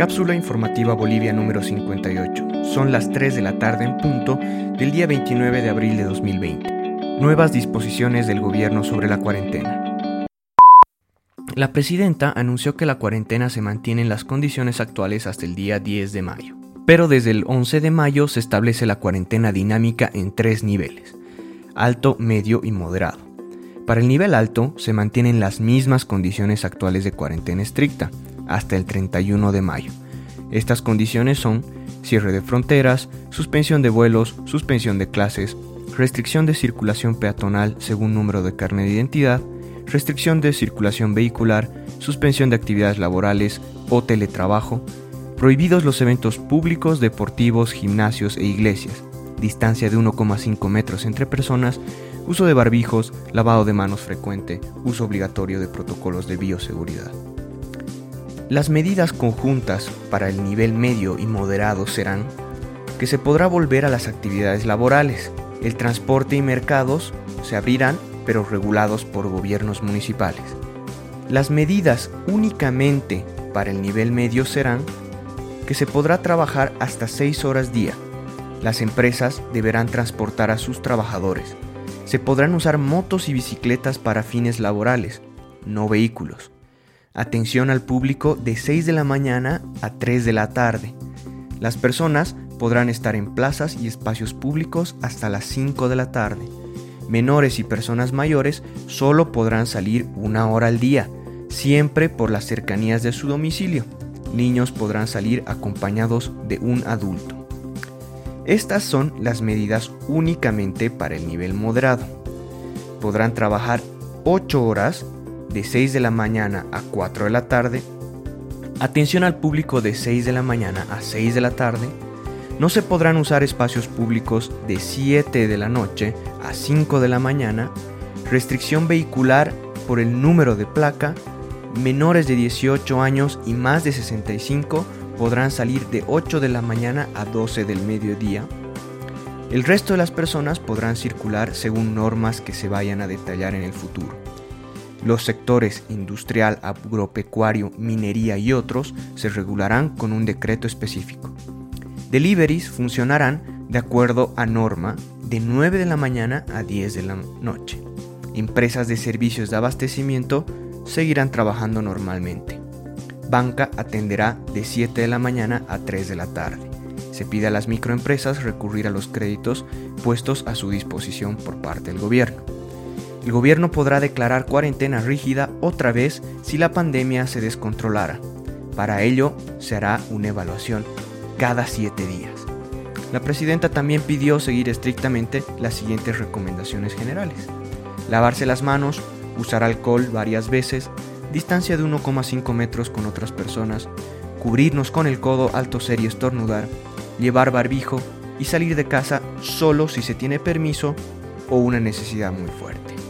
Cápsula informativa Bolivia número 58. Son las 3 de la tarde en punto del día 29 de abril de 2020. Nuevas disposiciones del gobierno sobre la cuarentena. La presidenta anunció que la cuarentena se mantiene en las condiciones actuales hasta el día 10 de mayo. Pero desde el 11 de mayo se establece la cuarentena dinámica en tres niveles, alto, medio y moderado. Para el nivel alto se mantienen las mismas condiciones actuales de cuarentena estricta, hasta el 31 de mayo. Estas condiciones son cierre de fronteras, suspensión de vuelos, suspensión de clases, restricción de circulación peatonal según número de carne de identidad, restricción de circulación vehicular, suspensión de actividades laborales o teletrabajo, prohibidos los eventos públicos, deportivos, gimnasios e iglesias, distancia de 1,5 metros entre personas, uso de barbijos, lavado de manos frecuente, uso obligatorio de protocolos de bioseguridad. Las medidas conjuntas para el nivel medio y moderado serán que se podrá volver a las actividades laborales, el transporte y mercados se abrirán pero regulados por gobiernos municipales. Las medidas únicamente para el nivel medio serán que se podrá trabajar hasta 6 horas día. Las empresas deberán transportar a sus trabajadores. Se podrán usar motos y bicicletas para fines laborales, no vehículos. Atención al público de 6 de la mañana a 3 de la tarde. Las personas podrán estar en plazas y espacios públicos hasta las 5 de la tarde. Menores y personas mayores solo podrán salir una hora al día, siempre por las cercanías de su domicilio. Niños podrán salir acompañados de un adulto. Estas son las medidas únicamente para el nivel moderado. Podrán trabajar 8 horas de 6 de la mañana a 4 de la tarde, atención al público de 6 de la mañana a 6 de la tarde, no se podrán usar espacios públicos de 7 de la noche a 5 de la mañana, restricción vehicular por el número de placa, menores de 18 años y más de 65 podrán salir de 8 de la mañana a 12 del mediodía. El resto de las personas podrán circular según normas que se vayan a detallar en el futuro. Los sectores industrial, agropecuario, minería y otros se regularán con un decreto específico. Deliveries funcionarán de acuerdo a norma de 9 de la mañana a 10 de la noche. Empresas de servicios de abastecimiento seguirán trabajando normalmente. Banca atenderá de 7 de la mañana a 3 de la tarde. Se pide a las microempresas recurrir a los créditos puestos a su disposición por parte del gobierno. El gobierno podrá declarar cuarentena rígida otra vez si la pandemia se descontrolara. Para ello se hará una evaluación cada siete días. La presidenta también pidió seguir estrictamente las siguientes recomendaciones generales. Lavarse las manos, usar alcohol varias veces, distancia de 1,5 metros con otras personas, cubrirnos con el codo al toser y estornudar, llevar barbijo y salir de casa solo si se tiene permiso o una necesidad muy fuerte.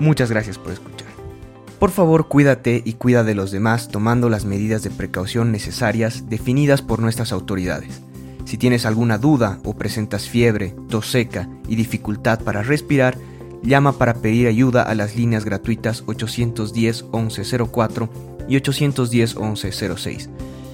Muchas gracias por escuchar. Por favor, cuídate y cuida de los demás tomando las medidas de precaución necesarias definidas por nuestras autoridades. Si tienes alguna duda o presentas fiebre, tos seca y dificultad para respirar, llama para pedir ayuda a las líneas gratuitas 810 1104 y 810 1106.